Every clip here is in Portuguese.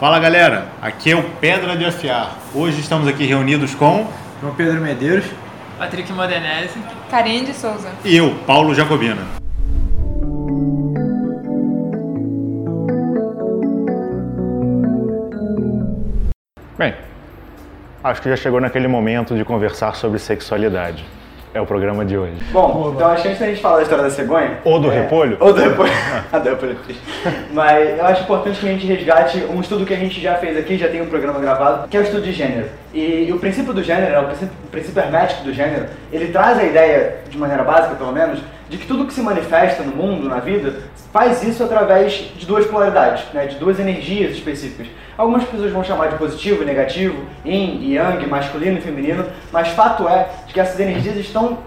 Fala galera, aqui é o Pedra de Afiar. Hoje estamos aqui reunidos com João Pedro Medeiros, Patrick Modenese, Karine de Souza e eu, Paulo Jacobina. Bem, acho que já chegou naquele momento de conversar sobre sexualidade. É o programa de hoje. Bom, então acho que antes da gente falar da história da cegonha. Ou do é, repolho? Ou do repolho. Adoro repolho. Mas eu acho importante que a gente resgate um estudo que a gente já fez aqui, já tem um programa gravado, que é o estudo de gênero. E, e o princípio do gênero, é o princípio, o princípio hermético do gênero, ele traz a ideia, de maneira básica pelo menos, de que tudo que se manifesta no mundo, na vida, faz isso através de duas polaridades, né, de duas energias específicas. Algumas pessoas vão chamar de positivo e negativo, yin e yang, masculino e feminino, mas fato é que essas energias estão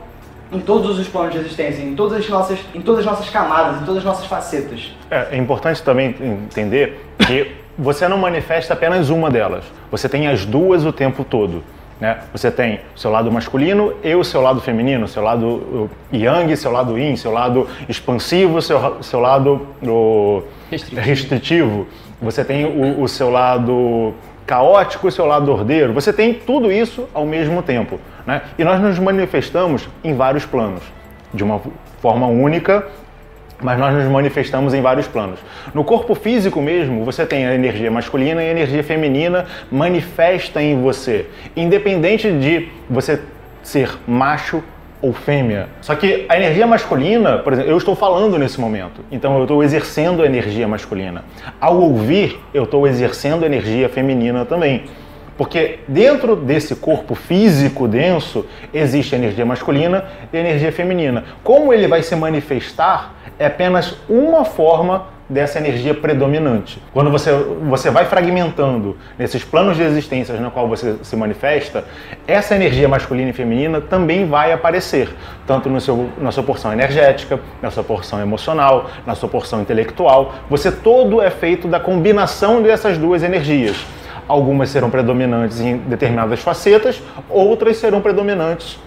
em todos os planos de existência, em todas as nossas, em todas as nossas camadas, em todas as nossas facetas. É, é importante também entender que você não manifesta apenas uma delas, você tem as duas o tempo todo. Né? Você tem o seu lado masculino e o seu lado feminino, seu lado yang, seu lado yin, seu lado expansivo, seu, seu lado o, restritivo. restritivo. Você tem o, o seu lado caótico e o seu lado ordeiro. Você tem tudo isso ao mesmo tempo. Né? E nós nos manifestamos em vários planos, de uma forma única mas nós nos manifestamos em vários planos. No corpo físico mesmo, você tem a energia masculina e a energia feminina manifesta em você, independente de você ser macho ou fêmea. Só que a energia masculina, por exemplo, eu estou falando nesse momento, então eu estou exercendo a energia masculina. Ao ouvir, eu estou exercendo a energia feminina também. Porque dentro desse corpo físico denso existe energia masculina e energia feminina. Como ele vai se manifestar é apenas uma forma dessa energia predominante. Quando você, você vai fragmentando nesses planos de existências no qual você se manifesta, essa energia masculina e feminina também vai aparecer, tanto no seu, na sua porção energética, na sua porção emocional, na sua porção intelectual. Você todo é feito da combinação dessas duas energias. Algumas serão predominantes em determinadas facetas, outras serão predominantes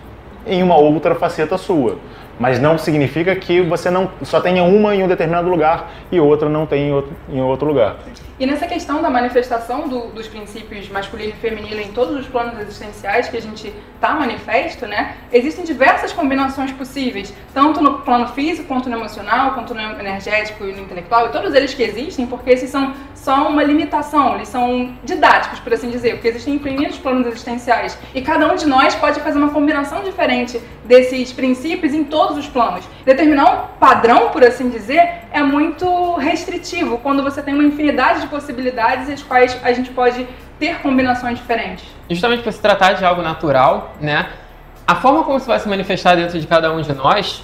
em uma outra faceta sua. Mas não significa que você não só tenha uma em um determinado lugar e outra não tem em outro, em outro lugar. E nessa questão da manifestação do, dos princípios masculino e feminino em todos os planos existenciais que a gente está manifesto, né? Existem diversas combinações possíveis, tanto no plano físico, quanto no emocional, quanto no energético e no intelectual, e todos eles que existem, porque esses são só uma limitação, eles são didáticos, por assim dizer, porque existem infinitos planos existenciais. E cada um de nós pode fazer uma combinação diferente desses princípios em todos os planos. Determinar um padrão, por assim dizer, é muito restritivo quando você tem uma infinidade de de possibilidades as quais a gente pode ter combinações diferentes. Justamente por se tratar de algo natural, né? A forma como isso vai se manifestar dentro de cada um de nós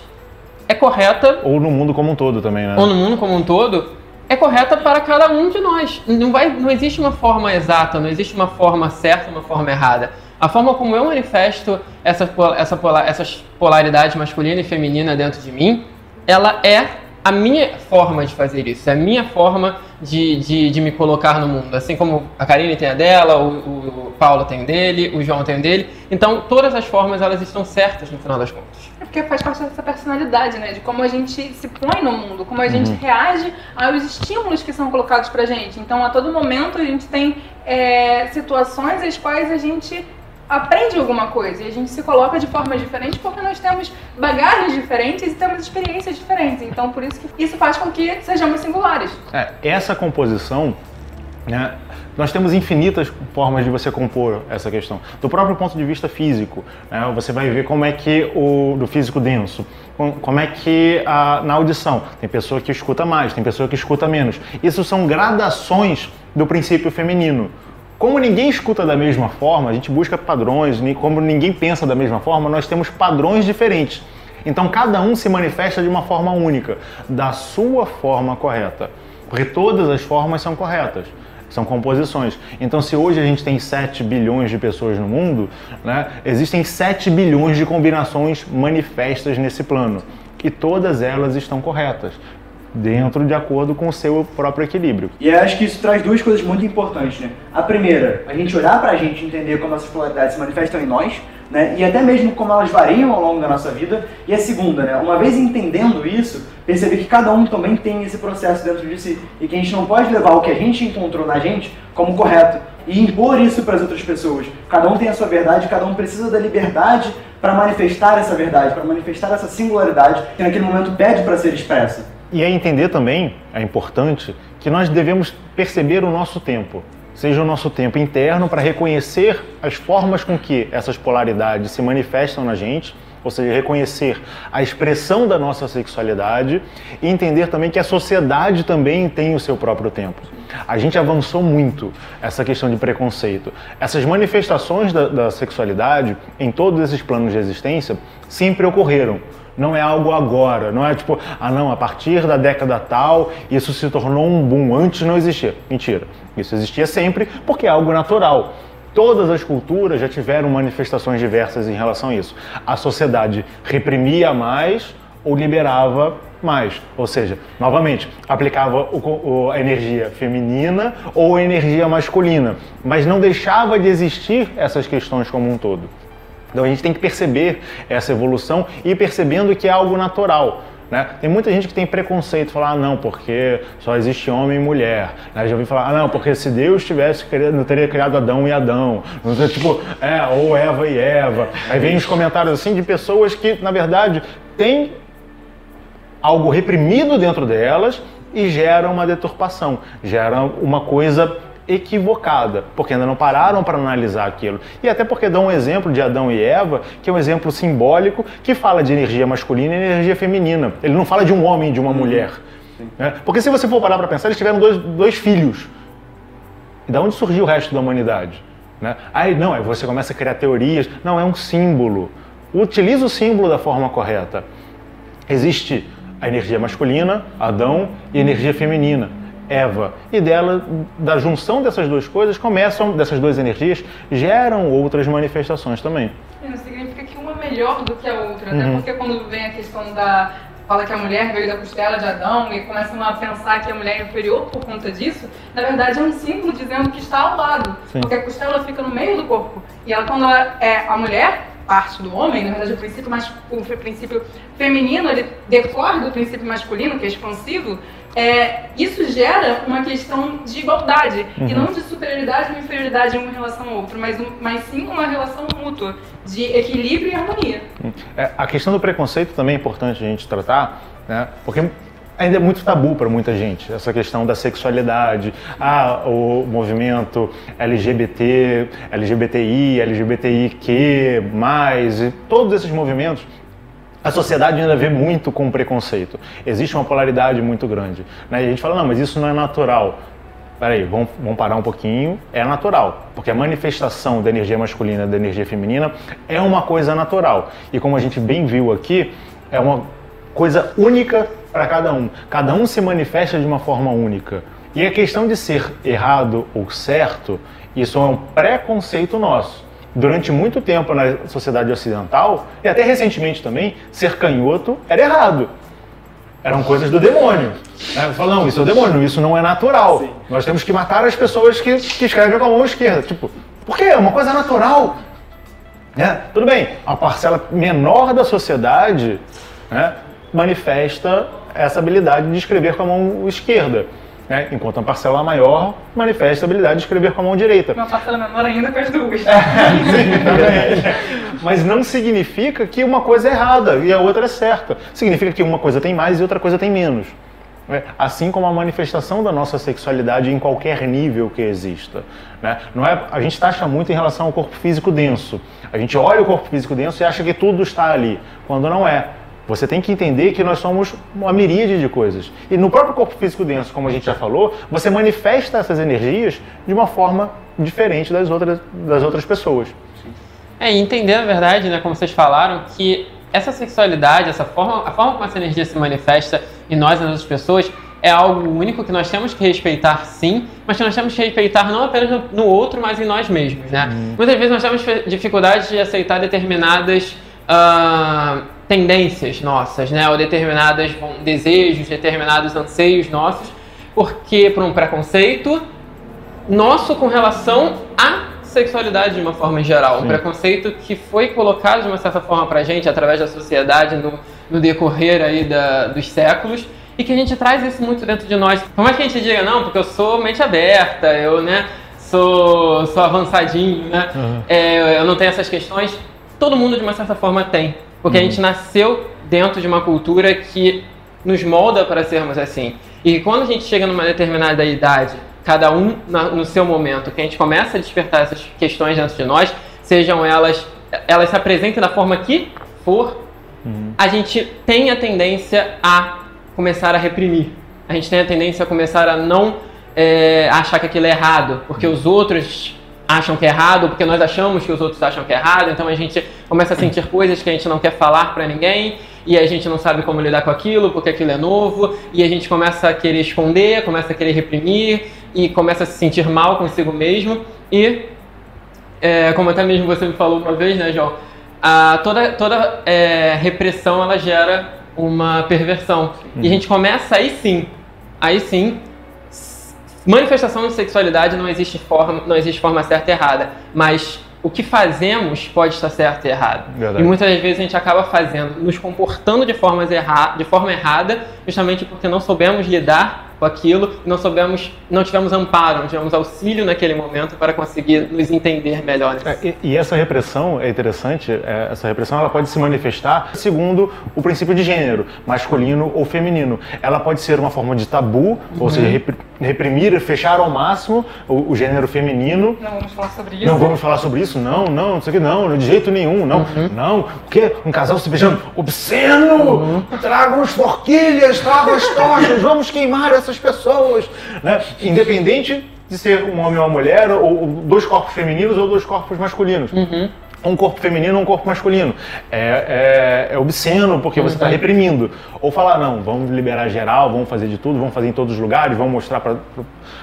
é correta. Ou no mundo como um todo também, né? Ou no mundo como um todo é correta para cada um de nós. Não, vai, não existe uma forma exata, não existe uma forma certa, uma forma errada. A forma como eu manifesto essa, essa, essas polaridades masculina e feminina dentro de mim, ela é a minha forma de fazer isso, é a minha forma de, de, de, me colocar no mundo. Assim como a Karine tem a dela, o, o, Paulo tem o dele, o João tem o dele. Então, todas as formas, elas estão certas no final das contas. É porque faz parte dessa personalidade, né? De como a gente se põe no mundo, como a gente uhum. reage aos estímulos que são colocados pra gente. Então, a todo momento, a gente tem é, situações as quais a gente aprende alguma coisa e a gente se coloca de formas diferentes porque nós temos bagagens diferentes e temos experiências diferentes. Então, por isso que isso faz com que sejamos singulares. É, essa composição, né, nós temos infinitas formas de você compor essa questão. Do próprio ponto de vista físico, né, você vai ver como é que o do físico denso, como é que a, na audição tem pessoa que escuta mais, tem pessoa que escuta menos. Isso são gradações do princípio feminino. Como ninguém escuta da mesma forma, a gente busca padrões, como ninguém pensa da mesma forma, nós temos padrões diferentes. Então cada um se manifesta de uma forma única, da sua forma correta. Porque todas as formas são corretas, são composições. Então se hoje a gente tem 7 bilhões de pessoas no mundo, né, existem 7 bilhões de combinações manifestas nesse plano. E todas elas estão corretas dentro de acordo com o seu próprio equilíbrio. E acho que isso traz duas coisas muito importantes, né? A primeira, a gente olhar pra gente e entender como essas polaridades se manifestam em nós, né? E até mesmo como elas variam ao longo da nossa vida. E a segunda, né? Uma vez entendendo isso, perceber que cada um também tem esse processo dentro de si e que a gente não pode levar o que a gente encontrou na gente como correto e impor isso para as outras pessoas. Cada um tem a sua verdade, cada um precisa da liberdade para manifestar essa verdade, para manifestar essa singularidade que naquele momento pede para ser expressa. E é entender também, é importante, que nós devemos perceber o nosso tempo seja o nosso tempo interno para reconhecer as formas com que essas polaridades se manifestam na gente, ou seja, reconhecer a expressão da nossa sexualidade e entender também que a sociedade também tem o seu próprio tempo. A gente avançou muito essa questão de preconceito. Essas manifestações da, da sexualidade em todos esses planos de existência sempre ocorreram não é algo agora, não é tipo, ah não, a partir da década tal isso se tornou um boom, antes não existia. Mentira, isso existia sempre porque é algo natural. Todas as culturas já tiveram manifestações diversas em relação a isso. A sociedade reprimia mais ou liberava mais. Ou seja, novamente, aplicava o, a energia feminina ou a energia masculina, mas não deixava de existir essas questões como um todo. Então a gente tem que perceber essa evolução e percebendo que é algo natural. Né? Tem muita gente que tem preconceito, falar, ah, não, porque só existe homem e mulher. Né? Já ouvi falar, ah, não, porque se Deus tivesse criado, não teria criado Adão e Adão. Tipo, é, ou Eva e Eva. Aí vem os comentários assim de pessoas que, na verdade, têm algo reprimido dentro delas e gera uma deturpação, gera uma coisa equivocada, porque ainda não pararam para analisar aquilo. E até porque dão um exemplo de Adão e Eva, que é um exemplo simbólico que fala de energia masculina e energia feminina. Ele não fala de um homem e de uma uhum. mulher. Né? Porque se você for parar para pensar, eles tiveram dois, dois filhos. E da onde surgiu o resto da humanidade? Né? Aí não, aí você começa a criar teorias. Não, é um símbolo. Utiliza o símbolo da forma correta. Existe a energia masculina, Adão, e a energia feminina. Eva. E dela, da junção dessas duas coisas, começam, dessas duas energias, geram outras manifestações também. Não significa que uma é melhor do que a outra, né? uhum. né? Porque quando vem a questão da. fala que a mulher veio da costela de Adão e começam a pensar que a mulher é inferior por conta disso, na verdade é um símbolo dizendo que está ao lado. Sim. Porque a costela fica no meio do corpo. E ela, quando ela é a mulher, parte do homem, na verdade o princípio, mais, o princípio feminino ele decorre do princípio masculino, que é expansivo, é, isso gera uma questão de igualdade uhum. e não de superioridade ou inferioridade em uma relação ao outro, mas, mas sim uma relação mútua, de equilíbrio e harmonia. É, a questão do preconceito também é importante a gente tratar, né? porque ainda é muito tabu para muita gente essa questão da sexualidade, ah, o movimento LGBT, LGBTI, LGBTIQ+, e todos esses movimentos a sociedade ainda vê muito com preconceito. Existe uma polaridade muito grande. Né? E a gente fala, não, mas isso não é natural. Peraí, vamos, vamos parar um pouquinho. É natural, porque a manifestação da energia masculina da energia feminina é uma coisa natural. E como a gente bem viu aqui, é uma coisa única para cada um. Cada um se manifesta de uma forma única. E a questão de ser errado ou certo, isso é um preconceito nosso durante muito tempo na sociedade ocidental, e até recentemente também, ser canhoto era errado. Eram coisas do demônio. Né? Não, isso é o demônio, isso não é natural. Sim. Nós temos que matar as pessoas que, que escrevem com a mão esquerda. Tipo, por quê? É uma coisa natural. Né? Tudo bem, a parcela menor da sociedade né, manifesta essa habilidade de escrever com a mão esquerda. Né? Enquanto uma parcela maior manifesta a habilidade de escrever com a mão direita. Uma parcela menor ainda com as duas. É, Mas não significa que uma coisa é errada e a outra é certa. Significa que uma coisa tem mais e outra coisa tem menos. Né? Assim como a manifestação da nossa sexualidade em qualquer nível que exista. Né? Não é, a gente taxa muito em relação ao corpo físico denso. A gente olha o corpo físico denso e acha que tudo está ali, quando não é. Você tem que entender que nós somos uma miríade de coisas. E no próprio corpo físico denso, como a gente já falou, você manifesta essas energias de uma forma diferente das outras, das outras pessoas. É, entender, na verdade, né, como vocês falaram, que essa sexualidade, essa forma, a forma como essa energia se manifesta em nós e nas outras pessoas, é algo único que nós temos que respeitar sim, mas que nós temos que respeitar não apenas no, no outro, mas em nós mesmos, né? Uhum. Muitas vezes nós temos dificuldade de aceitar determinadas uh, tendências nossas, né? Ou determinados desejos, determinados anseios nossos, porque por um preconceito nosso com relação a sexualidade de uma forma geral, um Sim. preconceito que foi colocado de uma certa forma pra gente através da sociedade no, no decorrer aí da- dos séculos e que a gente traz isso muito dentro de nós. Por mais que a gente diga, não, porque eu sou mente aberta, eu, né, sou, sou avançadinho, né, é, eu não tenho essas questões, todo mundo de uma certa forma tem, porque a gente nasceu dentro de uma cultura que nos molda para sermos assim. E quando a gente chega numa determinada idade, cada um na- no seu momento, que a gente começa a despertar essas questões dentro de nós, sejam elas, elas se apresentem da forma que for, a gente tem a tendência a começar a reprimir. A gente tem a tendência a começar a não é, achar que aquilo é errado, porque os outros acham que é errado, porque nós achamos que os outros acham que é errado, então a gente começa a sentir coisas que a gente não quer falar pra ninguém, e a gente não sabe como lidar com aquilo, porque aquilo é novo, e a gente começa a querer esconder, começa a querer reprimir, e começa a se sentir mal consigo mesmo, e é, como até mesmo você me falou uma vez, né, João? a- toda toda é, repressão ela gera uma perversão. E a gente começa aí sim, aí sim, manifestação de sexualidade não existe forma, não existe forma certa e errada, mas o que fazemos pode estar certo e errado. Verdade. E muitas vezes a gente acaba fazendo, nos comportando de, formas erra de forma errada, justamente porque não soubemos lidar com aquilo, não soubemos, não tivemos amparo, não tivemos auxílio naquele momento para conseguir nos entender melhor. É, e, e essa repressão é interessante, é, essa repressão ela pode se manifestar segundo o princípio de gênero, masculino ou feminino. Ela pode ser uma forma de tabu, ou seja, repri- reprimir, fechar ao máximo o, o gênero feminino. Não vamos falar sobre isso. Não vamos falar sobre isso, não, não, isso aqui não, de jeito nenhum, não, não. O quê? Um casal se beijando? Obsceno! Tragam as forquilhas, tragam as tochas, vamos queimar essas pessoas. Né? Independente de ser um homem ou uma mulher, ou, dois corpos femininos ou dois corpos masculinos. Um corpo feminino ou um corpo masculino. É, é, é obsceno porque você está reprimindo. Ou falar, não, vamos liberar geral, vamos fazer de tudo, vamos fazer em todos os lugares, vamos mostrar para.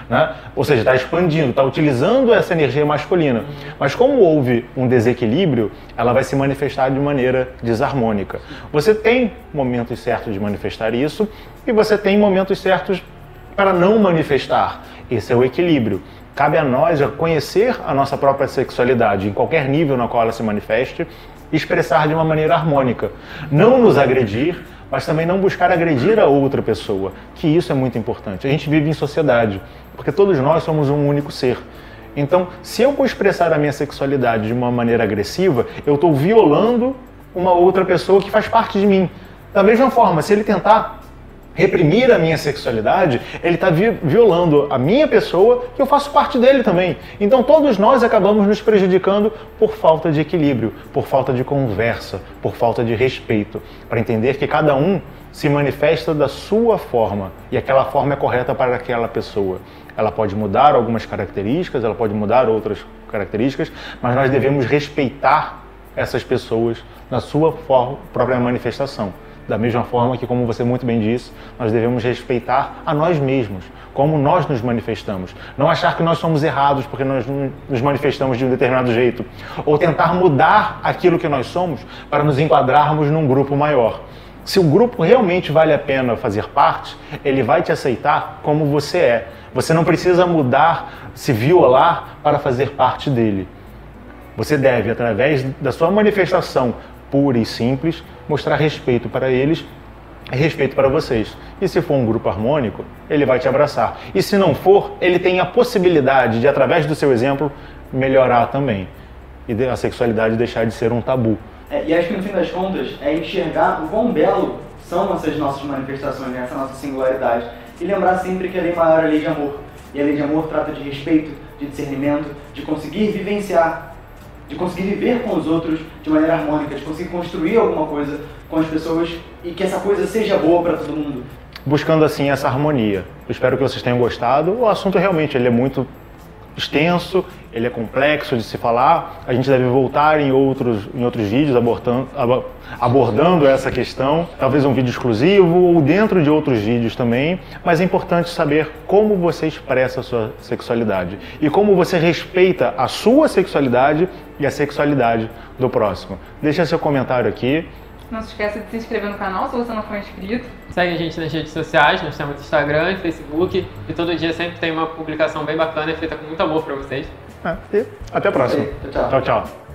Né? Ou seja, está expandindo, está utilizando essa energia masculina. Mas como houve um desequilíbrio, ela vai se manifestar de maneira desarmônica. Você tem momentos certos de manifestar isso e você tem momentos certos para não manifestar. Esse é o equilíbrio. Cabe a nós conhecer a nossa própria sexualidade em qualquer nível na qual ela se manifeste e expressar de uma maneira harmônica. Não nos agredir, mas também não buscar agredir a outra pessoa, que isso é muito importante. A gente vive em sociedade, porque todos nós somos um único ser. Então, se eu vou expressar a minha sexualidade de uma maneira agressiva, eu estou violando uma outra pessoa que faz parte de mim. Da mesma forma, se ele tentar reprimir a minha sexualidade, ele está violando a minha pessoa, que eu faço parte dele também. Então todos nós acabamos nos prejudicando por falta de equilíbrio, por falta de conversa, por falta de respeito, para entender que cada um se manifesta da sua forma e aquela forma é correta para aquela pessoa. Ela pode mudar algumas características, ela pode mudar outras características, mas nós devemos respeitar essas pessoas na sua própria manifestação. Da mesma forma que, como você muito bem disse, nós devemos respeitar a nós mesmos, como nós nos manifestamos. Não achar que nós somos errados porque nós nos manifestamos de um determinado jeito. Ou tentar mudar aquilo que nós somos para nos enquadrarmos num grupo maior. Se o grupo realmente vale a pena fazer parte, ele vai te aceitar como você é. Você não precisa mudar, se violar para fazer parte dele. Você deve, através da sua manifestação pura e simples, mostrar respeito para eles respeito para vocês. E se for um grupo harmônico, ele vai te abraçar. E se não for, ele tem a possibilidade de, através do seu exemplo, melhorar também. E a sexualidade deixar de ser um tabu. É, e acho que no fim das contas é enxergar o quão belo são essas nossas manifestações, né, essa nossa singularidade. E lembrar sempre que a lei maior é a lei de amor. E a lei de amor trata de respeito, de discernimento, de conseguir vivenciar, de conseguir viver com os outros de maneira harmônica, de conseguir construir alguma coisa com as pessoas e que essa coisa seja boa para todo mundo. Buscando assim essa harmonia. Eu espero que vocês tenham gostado. O assunto realmente ele é muito extenso, ele é complexo de se falar. A gente deve voltar em outros, em outros vídeos abordando, abordando essa questão, talvez um vídeo exclusivo ou dentro de outros vídeos também. Mas é importante saber como você expressa a sua sexualidade e como você respeita a sua sexualidade e a sexualidade do próximo. Deixa seu comentário aqui. Não se esqueça de se inscrever no canal se você não for inscrito. Segue a gente nas redes sociais, nós temos Instagram, Facebook e todo dia sempre tem uma publicação bem bacana feita com muito amor pra vocês. É, e até a próxima. Tchau, tchau. tchau. tchau.